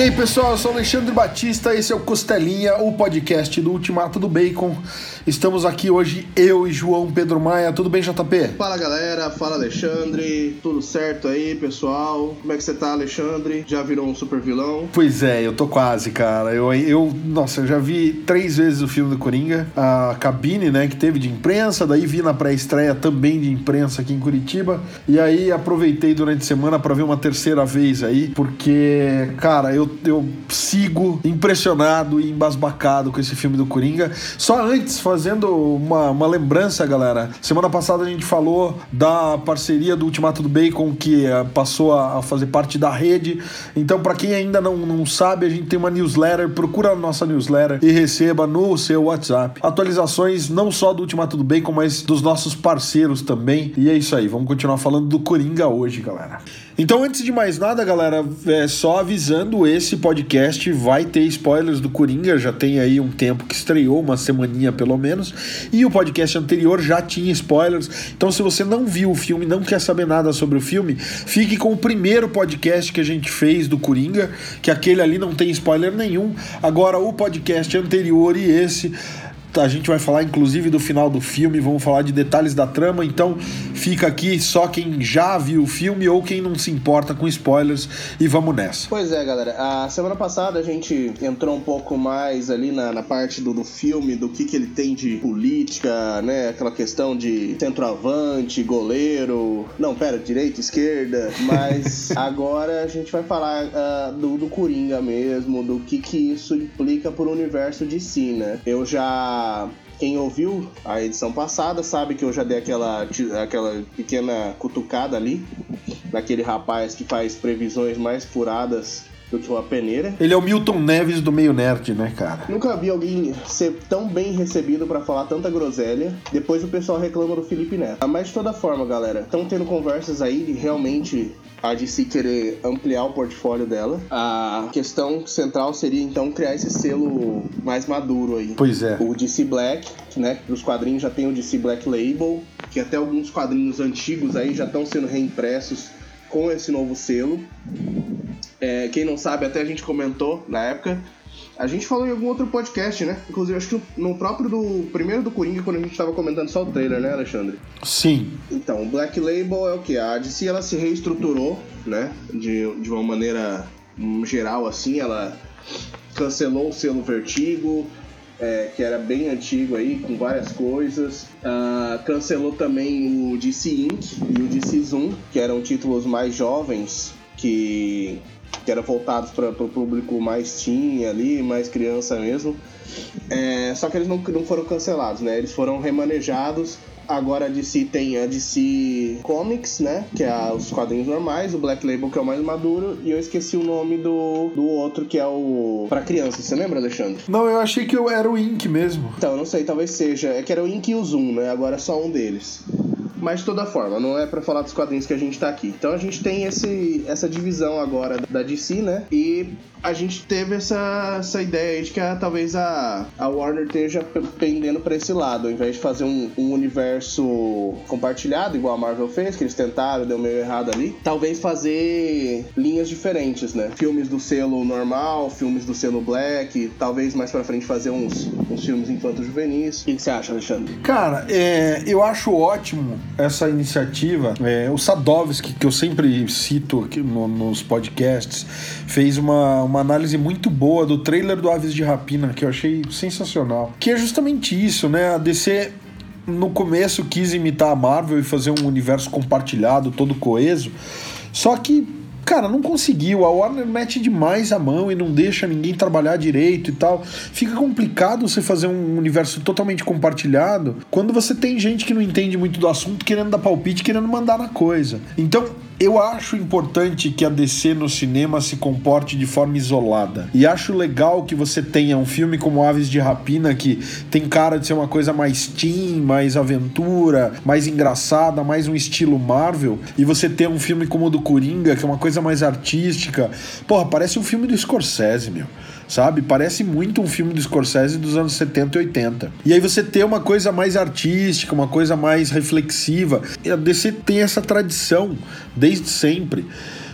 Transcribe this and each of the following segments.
E aí, pessoal, eu sou Alexandre Batista, esse é o Costelinha, o podcast do Ultimato do Bacon. Estamos aqui hoje, eu e João Pedro Maia. Tudo bem, JP? Fala galera, fala Alexandre, tudo certo aí, pessoal? Como é que você tá, Alexandre? Já virou um super vilão? Pois é, eu tô quase, cara. Eu, eu, nossa, eu já vi três vezes o filme do Coringa, a cabine, né, que teve de imprensa, daí vi na pré-estreia também de imprensa aqui em Curitiba, e aí aproveitei durante a semana para ver uma terceira vez aí, porque, cara, eu, eu sigo impressionado e embasbacado com esse filme do Coringa. Só antes, fazendo uma, uma lembrança, galera. Semana passada a gente falou da parceria do Ultimato do Bacon, que uh, passou a, a, fazer parte da rede. Então, para quem ainda não, não sabe, a gente tem uma newsletter. Procura a nossa newsletter e receba no seu WhatsApp atualizações não só do Ultimato do Bacon, mas dos nossos parceiros também. E é isso aí, vamos continuar falando do Coringa hoje, galera. Então, antes de mais nada, galera, é só avisando: esse podcast vai ter spoilers do Coringa. Já tem aí um tempo que estreou, uma semaninha pelo menos. E o podcast anterior já tinha spoilers. Então, se você não viu o filme, não quer saber nada sobre o filme, fique com o primeiro podcast que a gente fez do Coringa, que aquele ali não tem spoiler nenhum. Agora, o podcast anterior e esse a gente vai falar inclusive do final do filme, vamos falar de detalhes da trama, então fica aqui só quem já viu o filme ou quem não se importa com spoilers e vamos nessa. Pois é, galera. A semana passada a gente entrou um pouco mais ali na, na parte do, do filme, do que, que ele tem de política, né? Aquela questão de centroavante, goleiro. Não, pera, direita, esquerda. Mas agora a gente vai falar uh, do, do Coringa mesmo, do que, que isso implica pro universo de si, né? Eu já quem ouviu a edição passada sabe que eu já dei aquela, aquela pequena cutucada ali naquele rapaz que faz previsões mais furadas do que uma peneira. Ele é o Milton Neves do meio nerd, né, cara? Nunca vi alguém ser tão bem recebido para falar tanta groselha. Depois o pessoal reclama do Felipe Neto. Mas de toda forma, galera, estão tendo conversas aí de realmente a DC querer ampliar o portfólio dela. A questão central seria então criar esse selo mais maduro aí. Pois é. O DC Black, né? Os quadrinhos já tem o DC Black Label, que até alguns quadrinhos antigos aí já estão sendo reimpressos com esse novo selo. É, quem não sabe, até a gente comentou na época. A gente falou em algum outro podcast, né? Inclusive, acho que no próprio do primeiro do Coringa, quando a gente estava comentando só o trailer, né, Alexandre? Sim. Então, o Black Label é o que? A DC ela se reestruturou, né? De, de uma maneira geral, assim. Ela cancelou o selo Vertigo, é, que era bem antigo aí, com várias coisas. Uh, cancelou também o DC Inc. e o DC Zoom, que eram títulos mais jovens que, que eram voltados para o público mais teen ali, mais criança mesmo. É, só que eles não, não foram cancelados, né? Eles foram remanejados Agora a DC tem a DC Comics, né? Que é os quadrinhos normais, o Black Label, que é o mais maduro, e eu esqueci o nome do, do outro, que é o. para crianças. Você lembra, Alexandre? Não, eu achei que eu era o Ink mesmo. Então, eu não sei, talvez seja. É que era o Ink e o Zoom, né? Agora é só um deles. Mas de toda forma, não é para falar dos quadrinhos que a gente tá aqui. Então a gente tem esse, essa divisão agora da DC, né? E a gente teve essa, essa ideia de que a, talvez a, a Warner esteja pendendo para esse lado, ao invés de fazer um, um, universo compartilhado, igual a Marvel fez, que eles tentaram, deu meio errado ali, talvez fazer linhas diferentes, né? Filmes do selo normal, filmes do selo black, talvez mais pra frente fazer uns, uns filmes infanto-juvenis. O que, que, você acha, Alexandre? Cara, é, eu acho ótimo essa iniciativa. É, o Sadovski, que eu sempre cito aqui no, nos podcasts, fez uma uma análise muito boa do trailer do Aves de Rapina, que eu achei sensacional. Que é justamente isso, né? A DC no começo quis imitar a Marvel e fazer um universo compartilhado, todo coeso. Só que, cara, não conseguiu. A Warner mete demais a mão e não deixa ninguém trabalhar direito e tal. Fica complicado você fazer um universo totalmente compartilhado quando você tem gente que não entende muito do assunto querendo dar palpite, querendo mandar na coisa. Então, eu acho importante que a DC no cinema se comporte de forma isolada. E acho legal que você tenha um filme como Aves de Rapina, que tem cara de ser uma coisa mais teen, mais aventura, mais engraçada, mais um estilo Marvel. E você ter um filme como o do Coringa, que é uma coisa mais artística. Porra, parece um filme do Scorsese, meu sabe? Parece muito um filme do Scorsese dos anos 70 e 80. E aí você ter uma coisa mais artística, uma coisa mais reflexiva. A DC tem essa tradição desde sempre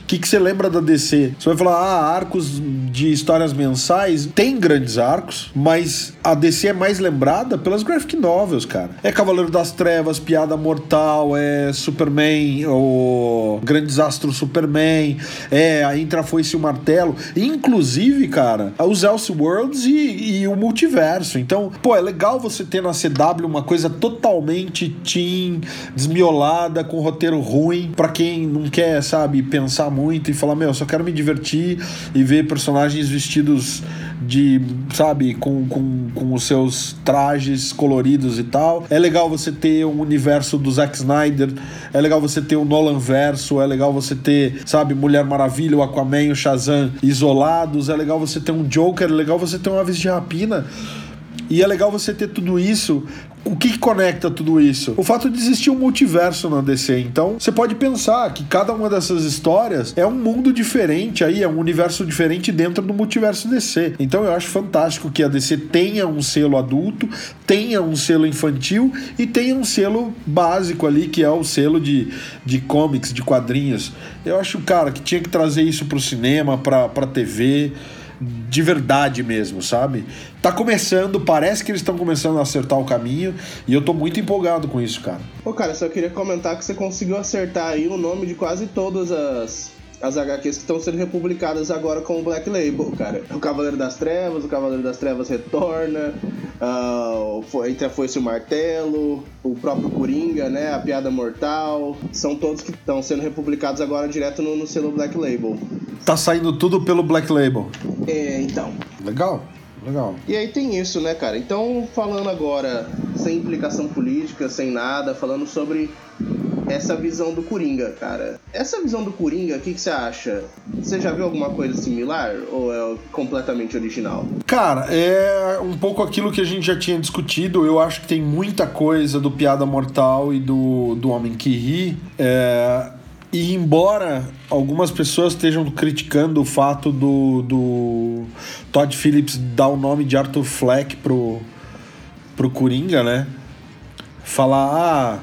que, que você lembra da DC? Você vai falar, ah, arcos de histórias mensais. Tem grandes arcos, mas a DC é mais lembrada pelas graphic novels, cara. É Cavaleiro das Trevas, Piada Mortal, é Superman, o Grande Desastro Superman, é a Intra Foi-se o Martelo. Inclusive, cara, os Elseworlds e, e o multiverso. Então, pô, é legal você ter na CW uma coisa totalmente teen, desmiolada, com roteiro ruim, para quem não quer, sabe, pensar muito e falar, meu, só quero me divertir e ver personagens vestidos de, sabe, com, com, com os seus trajes coloridos e tal. É legal você ter um universo do Zack Snyder, é legal você ter o Nolan verso, é legal você ter, sabe, Mulher Maravilha, o Aquaman, o Shazam isolados, é legal você ter um Joker, é legal você ter um Aves de Rapina. E é legal você ter tudo isso o que, que, conecta tudo isso? O fato de existir um multiverso na DC. Então, você pode pensar que cada uma dessas histórias é um mundo diferente aí, é um universo diferente dentro do multiverso DC. Então, eu acho fantástico que a DC tenha um selo adulto, tenha um selo infantil e tenha um selo básico ali, que é o selo de, de comics, de quadrinhos. Eu acho, cara, que tinha que trazer isso pro cinema, pra, pra TV de verdade mesmo, sabe? Tá começando, parece que eles estão começando a acertar o caminho e eu tô muito empolgado com isso, cara. Pô, cara, só queria comentar que você conseguiu acertar aí o nome de quase todas as as HQs que estão sendo republicadas agora com o Black Label, cara. O Cavaleiro das Trevas, o Cavaleiro das Trevas retorna, uh, foi, entre a Foice e o Martelo, o próprio Coringa, né, a Piada Mortal, são todos que estão sendo republicados agora direto no, no selo Black Label. Tá saindo tudo pelo Black Label. É, então. Legal. Legal. E aí tem isso, né, cara? Então, falando agora sem implicação política, sem nada, falando sobre essa visão do Coringa, cara. Essa visão do Coringa, o que, você acha? Você já viu alguma coisa similar ou é completamente original? Cara, é um pouco aquilo que a gente já tinha discutido. Eu acho que tem muita coisa do Piada Mortal e do, do Homem que Ri. É, e embora algumas pessoas estejam criticando o fato do, do Todd Phillips dar o nome de Arthur Fleck pro, pro Coringa, né? Falar, ah,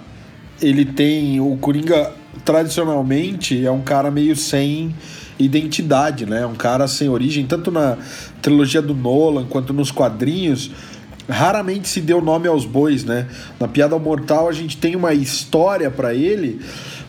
ele tem. O Coringa tradicionalmente é um cara meio sem identidade, né? Um cara sem origem, tanto na trilogia do Nolan quanto nos quadrinhos. Raramente se deu nome aos bois, né? Na Piada Mortal a gente tem uma história para ele,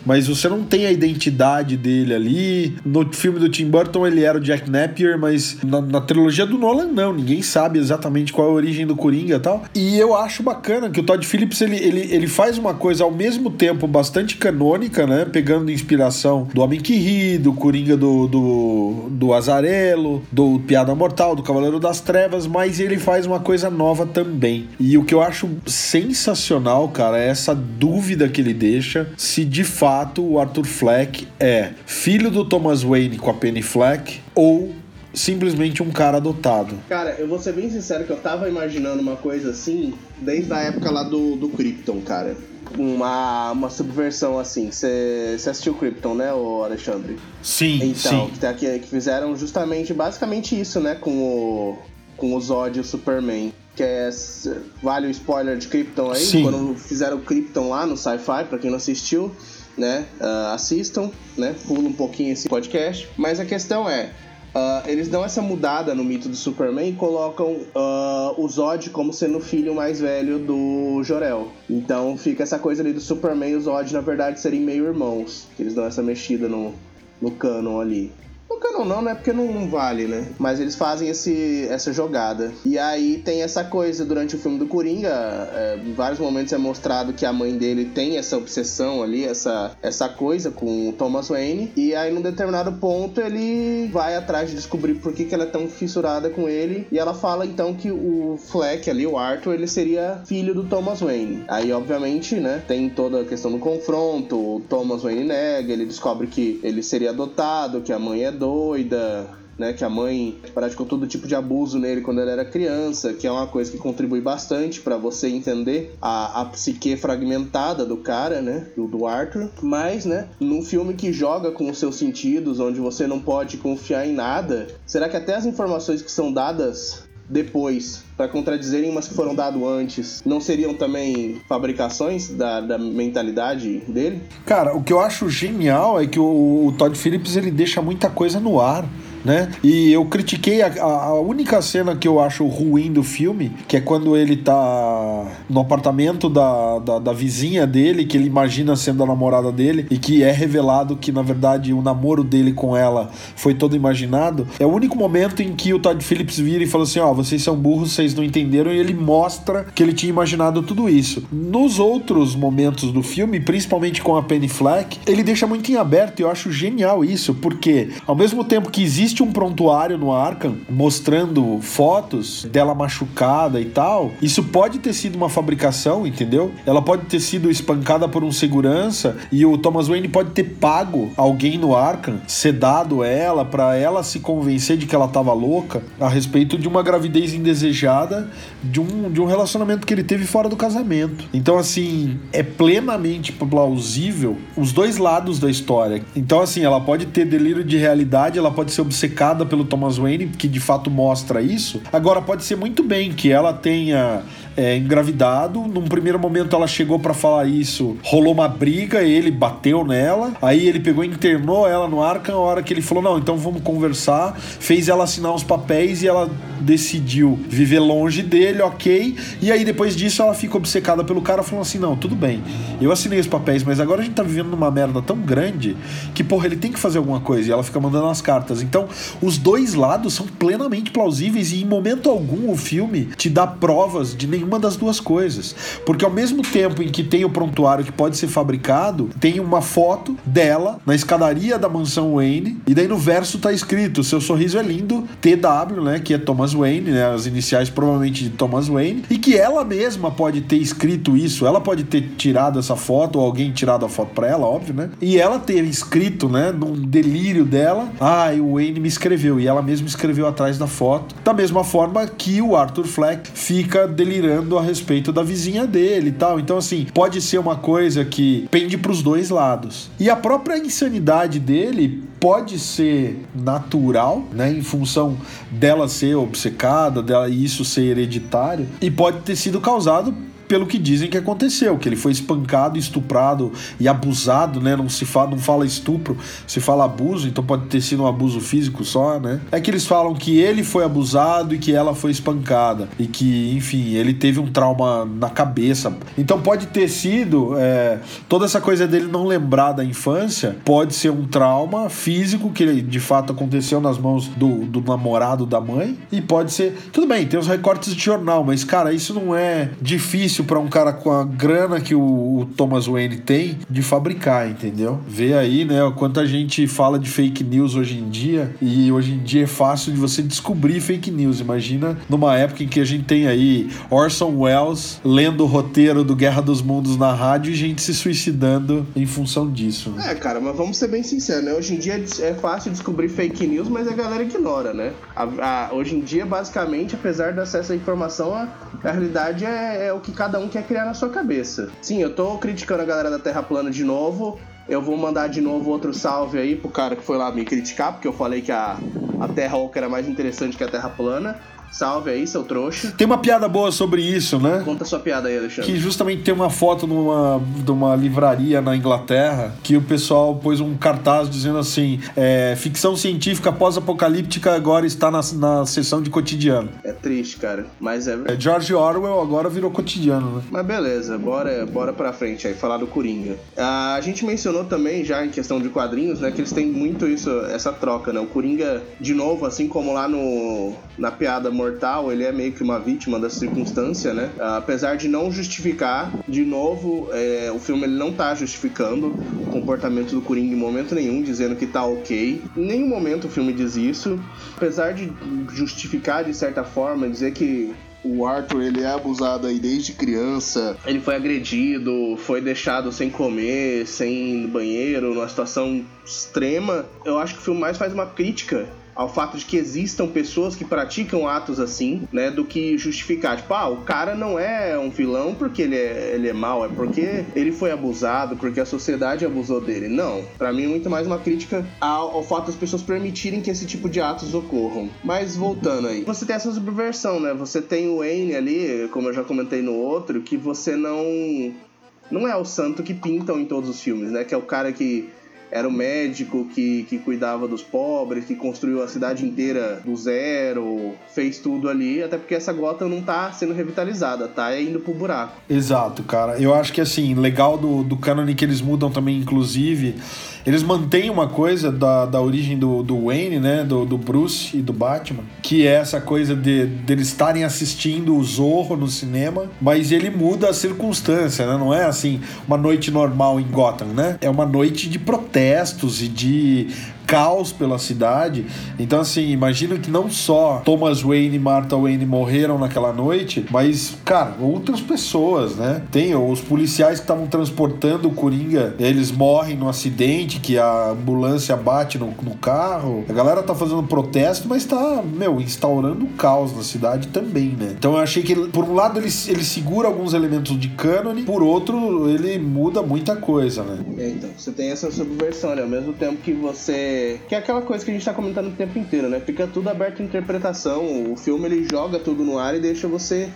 mas você não tem a identidade dele ali. No filme do Tim Burton ele era o Jack Napier, mas na, na trilogia do Nolan não, ninguém sabe exatamente qual é a origem do Coringa e tal. E eu acho bacana que o Todd Phillips ele, ele, ele faz uma coisa ao mesmo tempo bastante canônica, né? Pegando inspiração do Homem que Ri, do Coringa do, do, do Azarelo, do Piada Mortal, do Cavaleiro das Trevas, mas ele faz uma coisa nova também. E o que eu acho sensacional, cara, é essa dúvida que ele deixa se de fato fato o Arthur Fleck é filho do Thomas Wayne com a Penny Fleck ou simplesmente um cara adotado. Cara, eu vou ser bem sincero que eu tava imaginando uma coisa assim desde a época lá do, do Krypton, cara. Uma, uma subversão assim. Você assistiu Krypton, né, o Alexandre? Sim, então, sim. Que, tá que, que fizeram justamente, basicamente isso, né, com o, com o Zod e o Superman que é. Vale o spoiler de Krypton aí? Sim. Quando fizeram o Krypton lá no Sci-Fi, pra quem não assistiu né? Uh, assistam, né? Pula um pouquinho esse podcast. Mas a questão é, Uh, eles dão essa mudada no mito do Superman e colocam uh, o Zod como sendo o filho mais velho do Jor-El. Então fica essa coisa ali do Superman e o Zod, na verdade, serem meio irmãos. Eles dão essa mexida no, no canon ali. No canon não, né? Porque não, não, vale, né? Mas eles fazem esse, essa jogada. E aí tem essa coisa durante o filme do Coringa. É, em vários momentos é mostrado que a mãe dele tem essa obsessão ali, essa, essa coisa com o Thomas Wayne. E aí, num determinado ponto, ele vai atrás de descobrir por que, que ela é tão fissurada com ele. E ela fala então que o Fleck ali, o Arthur, ele seria filho do Thomas Wayne. Aí, obviamente, né? Tem toda a questão do confronto. O Thomas Wayne nega, ele descobre que ele seria adotado, que a mãe é doida, né, que a mãe praticou todo tipo de abuso nele quando ele era criança, que é uma coisa que contribui bastante para você entender a, a psique fragmentada do cara, né, do, do Arthur. Mas, né, num filme que joga com os seus sentidos, onde você não pode confiar em nada, será que até as informações que são dadas depois para contradizerem umas que foram dadas antes, não seriam também fabricações da, da, mentalidade dele? Cara, o que eu acho genial é que o, o Todd Phillips ele deixa muita coisa no ar né? E eu critiquei a, a, única cena que eu acho ruim do filme, que é quando ele tá no apartamento da, da, da, vizinha dele, que ele imagina sendo a namorada dele, e que é revelado que, na verdade, o namoro dele com ela foi todo imaginado. É o único momento em que o Todd Phillips vira e fala assim: Ó, oh, vocês são burros, vocês não entenderam, e ele mostra que ele tinha imaginado tudo isso. Nos outros momentos do filme, principalmente com a Penny Fleck, ele deixa muito em aberto, e eu acho genial isso, porque ao mesmo tempo que existe existe um prontuário no Arkham mostrando fotos dela machucada e tal, isso pode ter sido uma fabricação, entendeu? Ela pode ter sido espancada por um segurança e o Thomas Wayne pode ter pago alguém no Arkham, sedado ela para ela se convencer de que ela tava louca a respeito de uma gravidez indesejada de um, de um relacionamento que ele teve fora do casamento. Então, assim, é plenamente plausível os dois lados da história. Então, assim, ela pode ter delírio de realidade, ela pode ser obcecada obcecada pelo Thomas Wayne, que de fato mostra isso. Agora, pode ser muito bem que ela tenha é, engravidado. Num primeiro momento ela chegou para falar isso, rolou uma briga, ele bateu nela. Aí ele pegou e internou ela no Arkham. A hora que ele falou: Não, então vamos conversar. Fez ela assinar os papéis e ela decidiu viver longe dele, ok. E aí depois disso ela fica obcecada pelo cara, falando assim: Não, tudo bem, eu assinei os papéis, mas agora a gente tá vivendo numa merda tão grande que, porra, ele tem que fazer alguma coisa. E ela fica mandando as cartas. Então, os dois lados são plenamente plausíveis e em momento algum o filme te dá provas de nenhum nenhuma das duas coisas. Porque ao mesmo tempo em que tem o prontuário que pode ser fabricado, tem uma foto dela na escadaria da mansão Wayne, e daí no verso tá escrito: seu sorriso é lindo, TW, né? Que é Thomas Wayne, né? As iniciais provavelmente de Thomas Wayne, e que ela mesma pode ter escrito isso, ela pode ter tirado essa foto, ou alguém tirado a foto pra ela, óbvio, né? E ela ter escrito, né, num delírio dela, ah, o Wayne me escreveu, e ela mesma escreveu atrás da foto, da mesma forma que o Arthur Fleck fica delirando a respeito da vizinha dele e tal. Então, assim, pode ser uma coisa que pende para os dois lados. E a própria insanidade dele pode ser natural, né, em função dela ser obcecada, dela isso ser hereditário, e pode ter sido causado pelo que dizem que aconteceu, que ele foi espancado, estuprado e abusado, né? Não se fala, não fala estupro, se fala abuso, então pode ter sido um abuso físico só, né? É que eles falam que ele foi abusado e que ela foi espancada e que, enfim, ele teve um trauma na cabeça. Então pode ter sido é, toda essa coisa dele não lembrar da infância, pode ser um trauma físico que de fato aconteceu nas mãos do, do namorado da mãe e pode ser tudo bem, tem os recortes de jornal, mas cara, isso não é difícil difícil para um cara com a grana que o, o, Thomas Wayne tem de fabricar, entendeu? Vê aí, né, o quanto a gente fala de fake news hoje em dia e hoje em dia é fácil de você descobrir fake news. Imagina numa época em que a gente tem aí Orson Welles lendo o roteiro do Guerra dos Mundos na rádio e gente se suicidando em função disso. Né? É, cara, mas vamos ser bem sinceros, né? Hoje em dia é fácil descobrir fake news, mas a galera ignora, né? A, a, hoje em dia, basicamente, apesar do acesso à informação, a, a realidade é, é o que cada um quer criar na sua cabeça. Sim, eu tô criticando a galera da Terra plana de novo. Eu vou mandar de novo outro salve aí pro cara que foi lá me criticar, porque eu falei que a, a Terra Oca era mais interessante que a Terra plana. Salve aí, seu trouxa. Tem uma piada boa sobre isso, né? Conta sua piada aí, Alexandre. Que justamente tem uma foto numa, de uma livraria na Inglaterra que o pessoal pôs um cartaz dizendo assim: é, ficção científica pós-apocalíptica agora está na, na sessão de cotidiano. É triste, cara. Mas é. é George Orwell agora virou cotidiano, né? Mas beleza, bora, bora pra frente aí, falar do Coringa. Ah, a gente mencionou também, já em questão de quadrinhos, né, que eles têm muito isso, essa troca, né? O Coringa, de novo, assim como lá no, na piada mortal, ele é meio que uma vítima da circunstância, né? Apesar de não justificar, de novo, é, o filme ele não tá justificando o comportamento do Coringa em momento nenhum, dizendo que tá ok. Em nenhum momento o filme diz isso. Apesar de justificar de certa forma, dizer que o Arthur ele é abusado aí desde criança. Ele foi agredido, foi deixado sem comer, sem banheiro, numa situação extrema. Eu acho que o filme mais faz uma crítica ao fato de que existam pessoas que praticam atos assim, né, do que justificar, tipo, ah, o cara não é um vilão porque ele é, ele é mau, é porque ele foi abusado, porque a sociedade abusou dele. Não, para mim é muito mais uma crítica ao, ao, fato das pessoas permitirem que esse tipo de atos ocorram. Mas voltando aí, você tem essa subversão, né? Você tem o Wayne ali, como eu já comentei no outro, que você não não é o santo que pintam em todos os filmes, né? Que é o cara que era o médico que, que cuidava dos pobres, que construiu a cidade inteira do zero, fez tudo ali, até porque essa gota não tá sendo revitalizada, tá indo pro buraco. Exato, cara. Eu acho que assim, legal do, do canon que eles mudam também, inclusive eles mantêm uma coisa da, da origem do, do Wayne, né? Do, do Bruce e do Batman, que é essa coisa de, de eles estarem assistindo o Zorro no cinema, mas ele muda a circunstância, né? Não é assim, uma noite normal em Gotham, né? É uma noite de protestos e de caos pela cidade. Então, assim, imagina que não só Thomas Wayne e Martha Wayne morreram naquela noite, mas, cara, outras pessoas, né? Tem os policiais que estavam transportando o Coringa, eles morrem no acidente, que a ambulância bate no, no carro. A galera tá fazendo protesto, mas tá, meu, instaurando caos na cidade também, né? Então eu achei que, por um lado, ele, ele segura alguns elementos de cânone, por outro, ele muda muita coisa, né? É, então, você tem essa subversão, né? Ao mesmo tempo que você que é aquela coisa que a gente tá comentando o tempo inteiro, né? Fica tudo aberto à interpretação. O filme ele joga tudo no ar e deixa você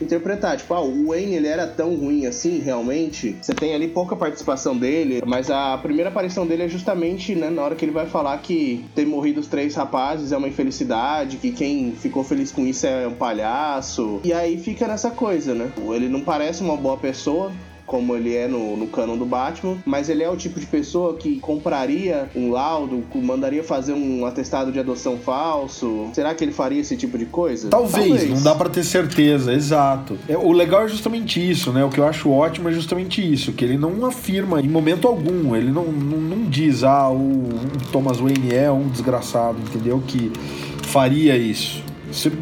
interpretar. Tipo, ah, o Wayne ele era tão ruim assim, realmente. Você tem ali pouca participação dele, mas a primeira aparição dele é justamente né, na hora que ele vai falar que ter morrido os três rapazes é uma infelicidade, que quem ficou feliz com isso é um palhaço. E aí fica nessa coisa, né? Ele não parece uma boa pessoa, como ele é no, no canon do Batman, mas ele é o tipo de pessoa que compraria um laudo, mandaria fazer um atestado de adoção falso. Será que ele faria esse tipo de coisa? Talvez, Talvez. não dá para ter certeza, exato. É, o legal é justamente isso, né? O que eu acho ótimo é justamente isso, que ele não afirma em momento algum, ele não, não, não diz, ah, o, o Thomas Wayne é um desgraçado, entendeu? Que faria isso.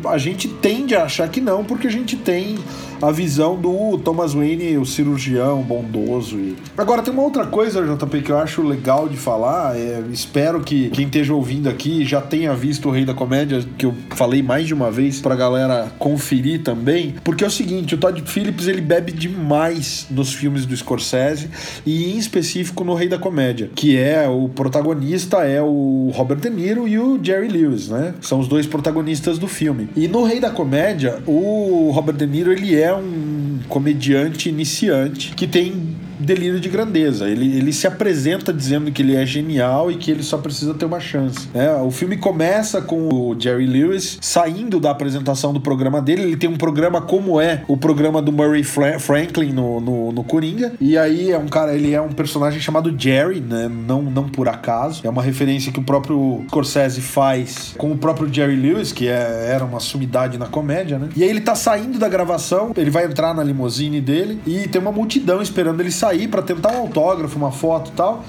A gente tende a achar que não, porque a gente tem a visão do Thomas Wayne, o cirurgião bondoso. E... Agora, tem uma outra coisa, JP, que eu acho legal de falar. É, espero que quem esteja ouvindo aqui já tenha visto o Rei da Comédia, que eu falei mais de uma vez pra galera conferir também. Porque é o seguinte, o Todd Phillips ele bebe demais nos filmes do Scorsese e em específico no Rei da Comédia, que é o protagonista é o Robert De Niro e o Jerry Lewis, né? São os dois protagonistas do filme. E no Rei da Comédia, o Robert De Niro ele é um comediante iniciante que tem delírio de grandeza. Ele, ele se apresenta dizendo que ele é genial e que ele só precisa ter uma chance. É, o filme começa com o Jerry Lewis saindo da apresentação do programa dele. Ele tem um programa como é o programa do Murray Fra Franklin no, no, no, Coringa. E aí é um cara, ele é um personagem chamado Jerry, né? Não, não por acaso. É uma referência que o próprio Scorsese faz com o próprio Jerry Lewis, que é, era uma sumidade na comédia, né? E aí ele tá saindo da gravação, ele vai entrar na limusine dele e tem uma multidão esperando ele sair sair para tentar um autógrafo, uma foto e tal.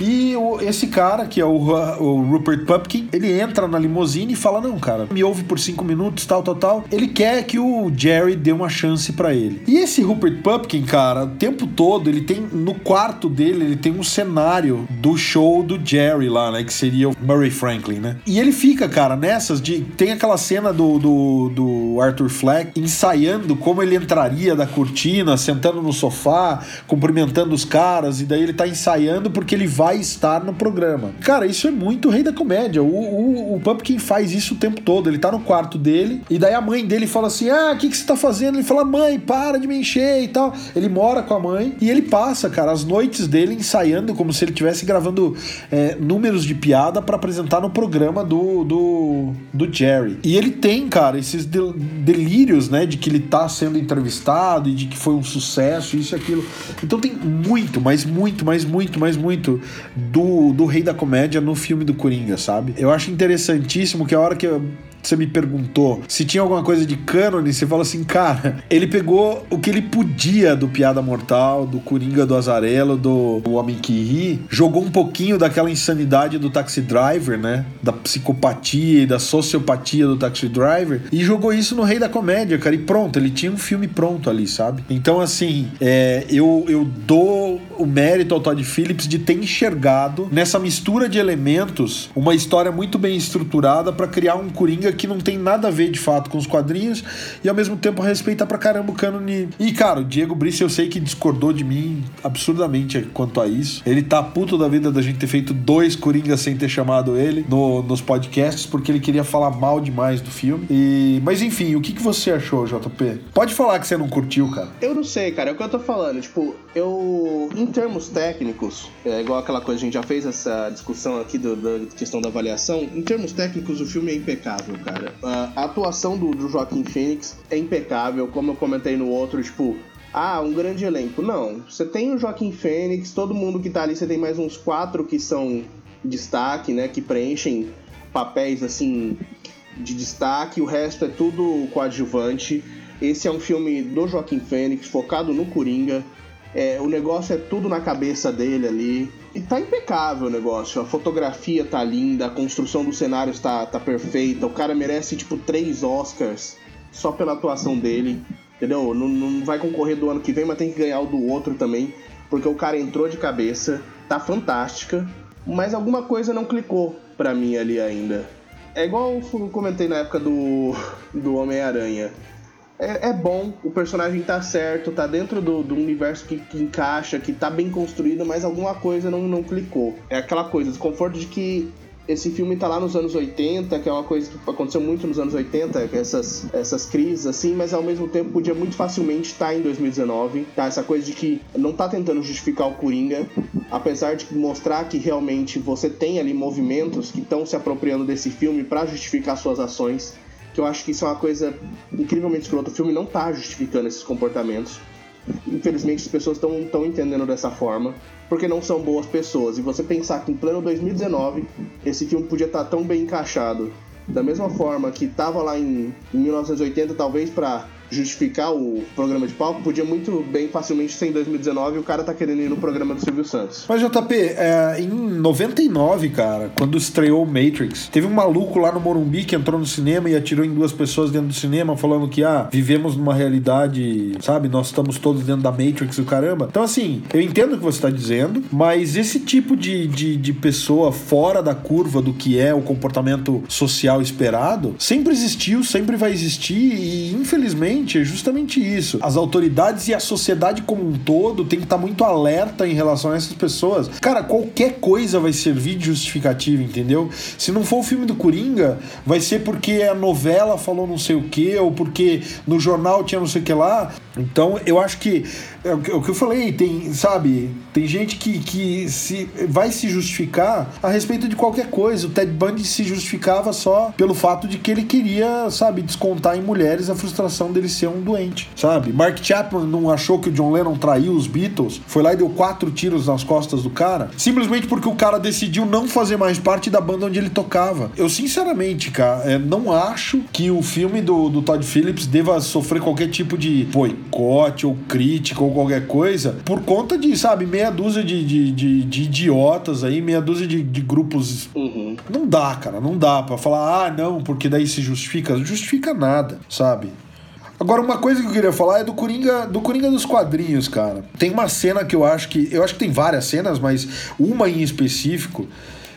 E o, esse cara, que é o, o, Rupert Pupkin, ele entra na limusine e fala: Não, cara, me ouve por cinco minutos, tal, tal, tal. Ele quer que o Jerry dê uma chance para ele. E esse Rupert Pupkin, cara, o tempo todo, ele tem. No quarto dele, ele tem um cenário do show do Jerry lá, né? Que seria o Murray Franklin, né? E ele fica, cara, nessas de. Tem aquela cena do, do, do Arthur Fleck ensaiando como ele entraria da cortina, sentando no sofá, cumprimentando os caras, e daí ele tá ensaiando porque ele vai vai estar no programa. Cara, isso é muito rei da comédia. O, o, o Pumpkin faz isso o tempo todo. Ele tá no quarto dele, e daí a mãe dele fala assim: Ah, o que, que você tá fazendo? Ele fala: Mãe, para de me encher e tal. Ele mora com a mãe e ele passa, cara, as noites dele ensaiando como se ele estivesse gravando é, números de piada para apresentar no programa do, do, do Jerry. E ele tem, cara, esses delírios, né, de que ele tá sendo entrevistado e de que foi um sucesso, isso e aquilo. Então tem muito, mas muito, mas muito, mas muito do, do Rei da Comédia no filme do Coringa, sabe? Eu acho interessantíssimo que a hora que você me perguntou se tinha alguma coisa de cânone, você fala assim, cara, ele pegou o que ele podia do Piada Mortal, do Coringa do Azarelo, do Homem que Ri, jogou um pouquinho daquela insanidade do Taxi Driver, né? Da psicopatia e da sociopatia do Taxi Driver, e jogou isso no Rei da Comédia, cara, e pronto, ele tinha um filme pronto ali, sabe? Então, assim, é, eu, eu dou o mérito ao Todd Phillips de ter enxergado nessa mistura de elementos uma história muito bem estruturada para criar um Coringa que não tem nada a ver de fato com os quadrinhos e ao mesmo tempo respeita pra caramba o cânone. E cara, o Diego Brice eu sei que discordou de mim absurdamente quanto a isso. Ele tá puto da vida da gente ter feito dois Coringas sem ter chamado ele no, nos podcasts porque ele queria falar mal demais do filme. E mas enfim, o que, que você achou, JP? Pode falar que você não curtiu, cara. Eu não sei, cara. É o que eu tô falando. Tipo, eu. Em termos técnicos, é igual aquela coisa, a gente já fez essa discussão aqui do, da questão da avaliação. Em termos técnicos, o filme é impecável, cara. A atuação do, do Joaquim Phoenix é impecável, como eu comentei no outro, tipo. Ah, um grande elenco. Não. Você tem o Joaquim Fênix, todo mundo que tá ali, você tem mais uns quatro que são destaque, né? Que preenchem papéis assim de destaque, o resto é tudo coadjuvante. Esse é um filme do Joaquim Fênix, focado no Coringa. É, o negócio é tudo na cabeça dele ali. E tá impecável o negócio. A fotografia tá linda, a construção dos cenários tá, tá perfeita. O cara merece, tipo, três Oscars só pela atuação dele. Entendeu? Não, não vai concorrer do ano que vem, mas tem que ganhar o do outro também. Porque o cara entrou de cabeça, tá fantástica. Mas alguma coisa não clicou pra mim ali ainda. É igual eu comentei na época do, do Homem-Aranha é, é, bom, o personagem tá certo, tá dentro do, do universo que, que, encaixa, que tá bem construído, mas alguma coisa não, não clicou. É aquela coisa, desconforto de que esse filme tá lá nos anos 80, que é uma coisa que aconteceu muito nos anos 80, essas, essas crises assim, mas ao mesmo tempo podia muito facilmente estar tá em 2019, tá? Essa coisa de que não tá tentando justificar o Coringa, apesar de mostrar que realmente você tem ali movimentos que estão se apropriando desse filme para justificar suas ações que eu acho que isso é uma coisa incrivelmente escrota. O filme não tá justificando esses comportamentos. Infelizmente as pessoas estão entendendo dessa forma, porque não são boas pessoas. E você pensar que em pleno 2019 esse filme podia estar tá tão bem encaixado, da mesma forma que estava lá em, em 1980, talvez para justificar o programa de palco, podia muito bem facilmente ser em 2019 e o cara tá querendo ir no programa do Silvio Santos. Mas, JP, é, em 99, cara, quando estreou Matrix, teve um maluco lá no Morumbi que entrou no cinema e atirou em duas pessoas dentro do cinema, falando que, ah, vivemos numa realidade, sabe? Nós estamos todos dentro da Matrix e o caramba. Então, assim, eu entendo o que você tá dizendo, mas esse tipo de, de, de pessoa fora da curva do que é o comportamento social esperado sempre existiu, sempre vai existir e, infelizmente, é justamente isso. As autoridades e a sociedade como um todo tem que estar tá muito alerta em relação a essas pessoas. Cara, qualquer coisa vai servir de justificativa, entendeu? Se não for o filme do Coringa, vai ser porque a novela falou não sei o que, ou porque no jornal tinha não sei o que lá. Então, eu acho que é o que eu falei, tem, sabe, tem gente que, que se, vai se justificar a respeito de qualquer coisa. O Ted Bundy se justificava só pelo fato de que ele queria, sabe, descontar em mulheres a frustração dele ser um doente, sabe? Mark Chapman não achou que o John Lennon traiu os Beatles, foi lá e deu quatro tiros nas costas do cara, simplesmente porque o cara decidiu não fazer mais parte da banda onde ele tocava. Eu, sinceramente, cara, é, não acho que o filme do, do Todd Phillips deva sofrer qualquer tipo de boicote ou crítica ou qualquer coisa por conta de, sabe, meia dúzia de, de, de, de idiotas aí, meia dúzia de, de grupos. Uhum. Não dá, cara, não dá pra falar, ah, não, porque daí se justifica. Justifica nada, sabe? Agora, uma coisa que eu queria falar é do Coringa, do Coringa dos quadrinhos, cara. Tem uma cena que eu acho que. Eu acho que tem várias cenas, mas uma em específico.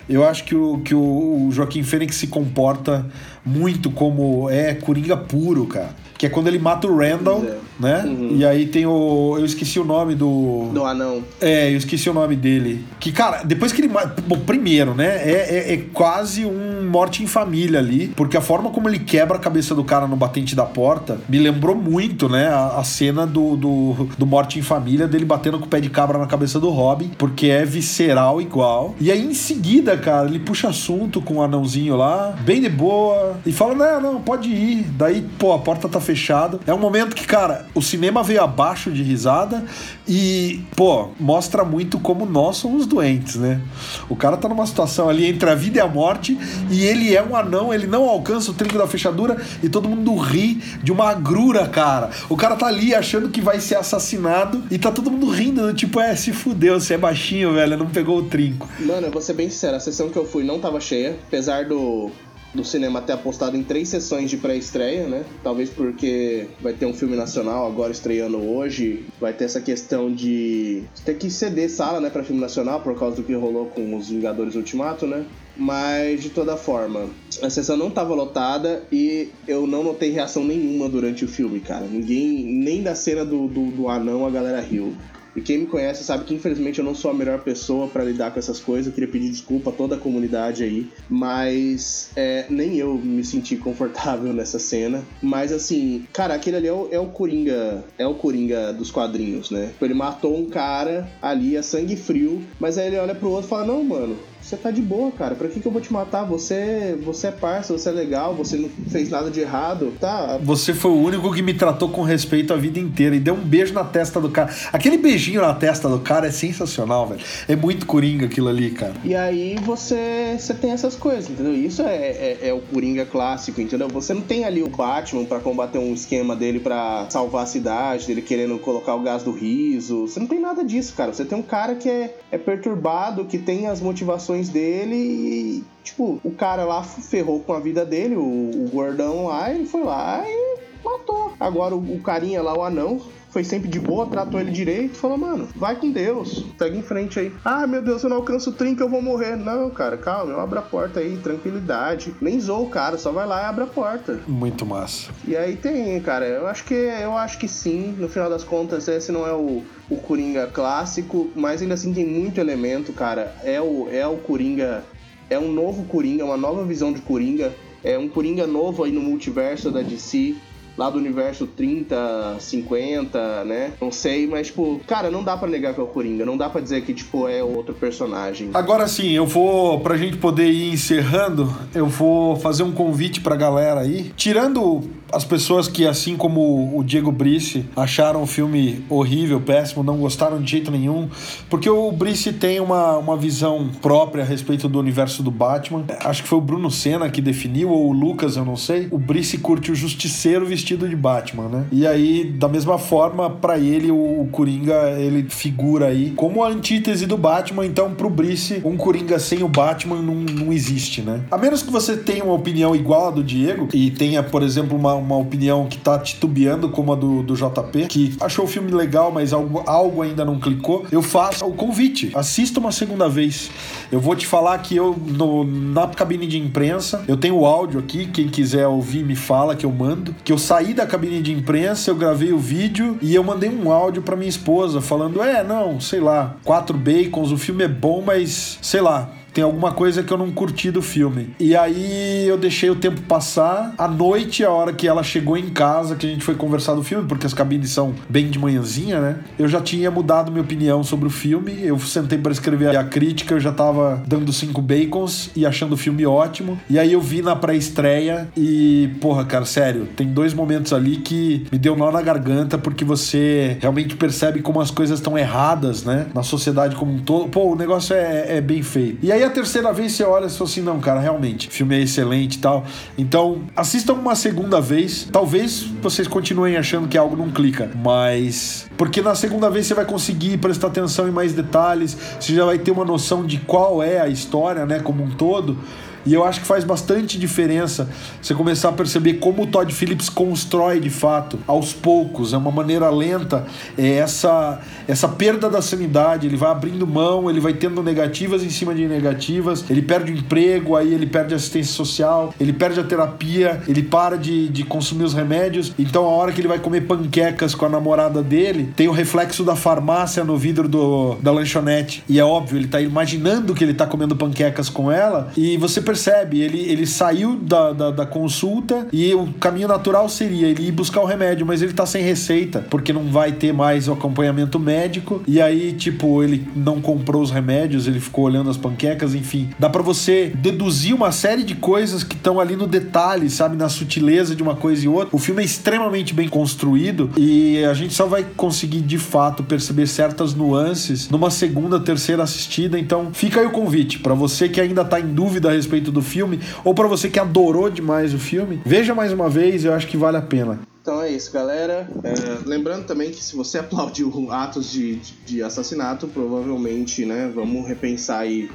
Eu acho que o, que o Joaquim Fênix se comporta muito como é Coringa puro, cara que é quando ele mata o Randall, é. Né? Uhum. E aí tem o. Eu esqueci o nome do. Do anão. É, eu esqueci o nome dele. Que, cara, depois que ele. Bom, primeiro, né? É, é, é, quase um morte em família ali, porque a forma como ele quebra a cabeça do cara no batente da porta me lembrou muito, né? A, a cena do, do, do morte em família, dele batendo com o pé de cabra na cabeça do Robin, porque é visceral igual. E aí em seguida, cara, ele puxa assunto com o anãozinho lá, bem de boa, e fala: não, não, pode ir. Daí, pô, a porta tá fechado. É um momento que, cara, o cinema veio abaixo de risada e, pô, mostra muito como nós somos doentes, né? O cara tá numa situação ali entre a vida e a morte e ele é um anão, ele não alcança o trinco da fechadura e todo mundo ri de uma agrura, cara. O cara tá ali achando que vai ser assassinado e tá todo mundo rindo, tipo, é, se fudeu, você é baixinho, velho, não pegou o trinco. Mano, eu vou ser bem sincero, a sessão que eu fui não tava cheia, apesar do do cinema ter apostado em três sessões de pré-estreia, né? Talvez porque vai ter um filme nacional agora estreando hoje, vai ter essa questão de ter que ceder sala, né, para filme nacional por causa do que rolou com os Vingadores Ultimato, né? Mas de toda forma, a sessão não estava lotada e eu não notei reação nenhuma durante o filme, cara. Ninguém, nem da cena do, do, do anão a galera riu. E quem me conhece sabe que infelizmente eu não sou a melhor pessoa para lidar com essas coisas. Eu queria pedir desculpa a toda a comunidade aí, mas é, nem eu me senti confortável nessa cena. Mas assim, cara, aquele ali é o, é o Coringa, é o Coringa dos quadrinhos, né? Ele matou um cara ali a sangue frio, mas aí ele olha pro outro e fala: Não, mano, você tá de boa, cara. Pra que, que eu vou te matar? Você, você é parça, você é legal, você não fez nada de errado, tá? Você foi o único que me tratou com respeito a vida inteira e deu um beijo na testa do cara. Aquele beijinho na testa do cara é sensacional, velho. É muito coringa aquilo ali, cara. E aí você, você tem essas coisas, entendeu? Isso é, é, é o coringa clássico, entendeu? Você não tem ali o Batman para combater um esquema dele para salvar a cidade, dele querendo colocar o gás do riso. Você não tem nada disso, cara. Você tem um cara que é, é perturbado, que tem as motivações dele e, tipo, o cara lá ferrou com a vida dele, o, o gordão lá, ele foi lá e matou. Agora o, o carinha lá, o anão, foi sempre de boa, tratou ele direito, falou, mano, vai com Deus, pega em frente aí. Ah, meu Deus, eu não alcanço o trinco, eu vou morrer. Não, cara, calma, eu abro a porta aí, tranquilidade. Nem zoou o cara, só vai lá e abre a porta. Muito massa. E aí tem, cara, eu acho que eu acho que sim, no final das contas, esse não é o, o Coringa clássico, mas ainda assim tem muito elemento, cara. É o, é o Coringa, é um novo Coringa, uma nova visão de Coringa. É um Coringa novo aí no multiverso da DC lá do universo 30, 50, né? Não sei, mas, tipo, cara, não dá para negar que é o Coringa. Não dá para dizer que, tipo, é outro personagem. Agora sim, eu vou, pra gente poder ir encerrando, eu vou fazer um convite pra galera aí. Tirando as pessoas que, assim como o Diego Brice, acharam o filme horrível, péssimo, não gostaram de jeito nenhum, porque o Brice tem uma, uma visão própria a respeito do universo do Batman. Acho que foi o Bruno Senna que definiu, ou o Lucas, eu não sei. O Brice curte o Justiceiro vestido de Batman, né? E aí, da mesma forma, para ele, o, Coringa, ele figura aí como a antítese do Batman, então pro Brice, um Coringa sem o Batman não, não existe, né? A menos que você tenha uma opinião igual a do Diego e tenha, por exemplo, uma uma opinião que tá titubeando, como a do, do JP, que achou o filme legal, mas algo, algo ainda não clicou, eu faço o convite. Assista uma segunda vez. Eu vou te falar que eu, no, na cabine de imprensa, eu tenho o áudio aqui, quem quiser ouvir me fala que eu mando. Que eu saí da cabine de imprensa, eu gravei o vídeo e eu mandei um áudio para minha esposa falando: é, não, sei lá, quatro bacons, o filme é bom, mas sei lá, tem alguma coisa que eu não curti do filme. E aí eu deixei o tempo passar. À noite, a hora que ela chegou em casa, que a gente foi conversar do filme, porque as cabines são bem de manhãzinha, né? Eu já tinha mudado minha opinião sobre o filme. Eu sentei para escrever a crítica, eu já tava dando cinco bacons e achando o filme ótimo. E aí eu vi na pré-estreia e, porra, cara, sério, tem dois momentos ali que me deu nó na garganta, porque você realmente percebe como as coisas estão erradas, né? Na sociedade como um todo. Pô, o negócio é, é bem feito. E aí a terceira vez você olha e fala assim: não, cara, realmente, o filme é excelente e tal. Então, assistam uma segunda vez. Talvez vocês continuem achando que algo não clica, mas. Porque na segunda vez você vai conseguir prestar atenção em mais detalhes, você já vai ter uma noção de qual é a história, né, como um todo. E eu acho que faz bastante diferença você começar a perceber como o Todd Phillips constrói de fato, aos poucos, é uma maneira lenta, é essa, essa perda da sanidade. Ele vai abrindo mão, ele vai tendo negativas em cima de negativas, ele perde o emprego, aí ele perde a assistência social, ele perde a terapia, ele para de, de consumir os remédios. Então, a hora que ele vai comer panquecas com a namorada dele, tem o reflexo da farmácia no vidro do, da lanchonete. E é óbvio, ele tá imaginando que ele tá comendo panquecas com ela, e você percebe ele, ele saiu da, da, da, consulta e o caminho natural seria ele ir buscar o remédio, mas ele tá sem receita, porque não vai ter mais o acompanhamento médico. E aí, tipo, ele não comprou os remédios, ele ficou olhando as panquecas, enfim. Dá para você deduzir uma série de coisas que estão ali no detalhe, sabe? Na sutileza de uma coisa e outra. O filme é extremamente bem construído e a gente só vai conseguir de fato perceber certas nuances numa segunda, terceira assistida. Então, fica aí o convite para você que ainda tá em dúvida a respeito respeito do filme, ou para você que adorou demais o filme, veja mais uma vez, eu acho que vale a pena. Então é isso, galera. É, lembrando também que se você aplaudiu atos de, de assassinato, provavelmente, né, vamos repensar aí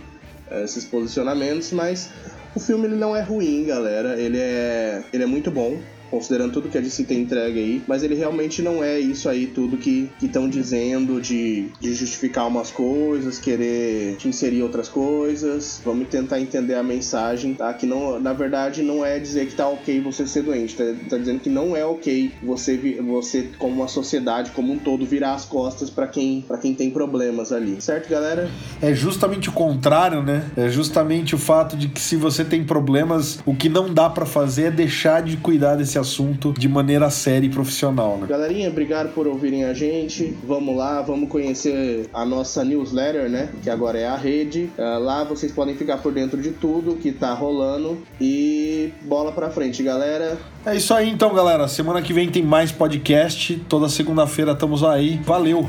é, esses posicionamentos, mas O filme ele não é ruim, galera. Ele é, ele é muito bom considerando tudo que a DC tem entregue aí, mas ele realmente não é isso aí tudo que estão dizendo de, de justificar umas coisas, querer te inserir outras coisas. Vamos tentar entender a mensagem, tá? Que não, na verdade não é dizer que tá ok você ser doente, tá, tá dizendo que não é ok você, você como uma sociedade como um todo virar as costas para quem para quem tem problemas ali, certo, galera? É justamente o contrário, né? É justamente o fato de que se você tem problemas, o que não dá para fazer é deixar de cuidar desse assunto de maneira séria e profissional, né? Galerinha, obrigado por ouvirem a gente. Vamos lá, vamos conhecer a nossa newsletter, né? Que agora é a rede. Uh, lá vocês podem ficar por dentro de tudo que tá rolando. E bola pra frente, galera. É isso aí então, galera. Semana que vem tem mais podcast. Toda segunda-feira estamos aí. Valeu!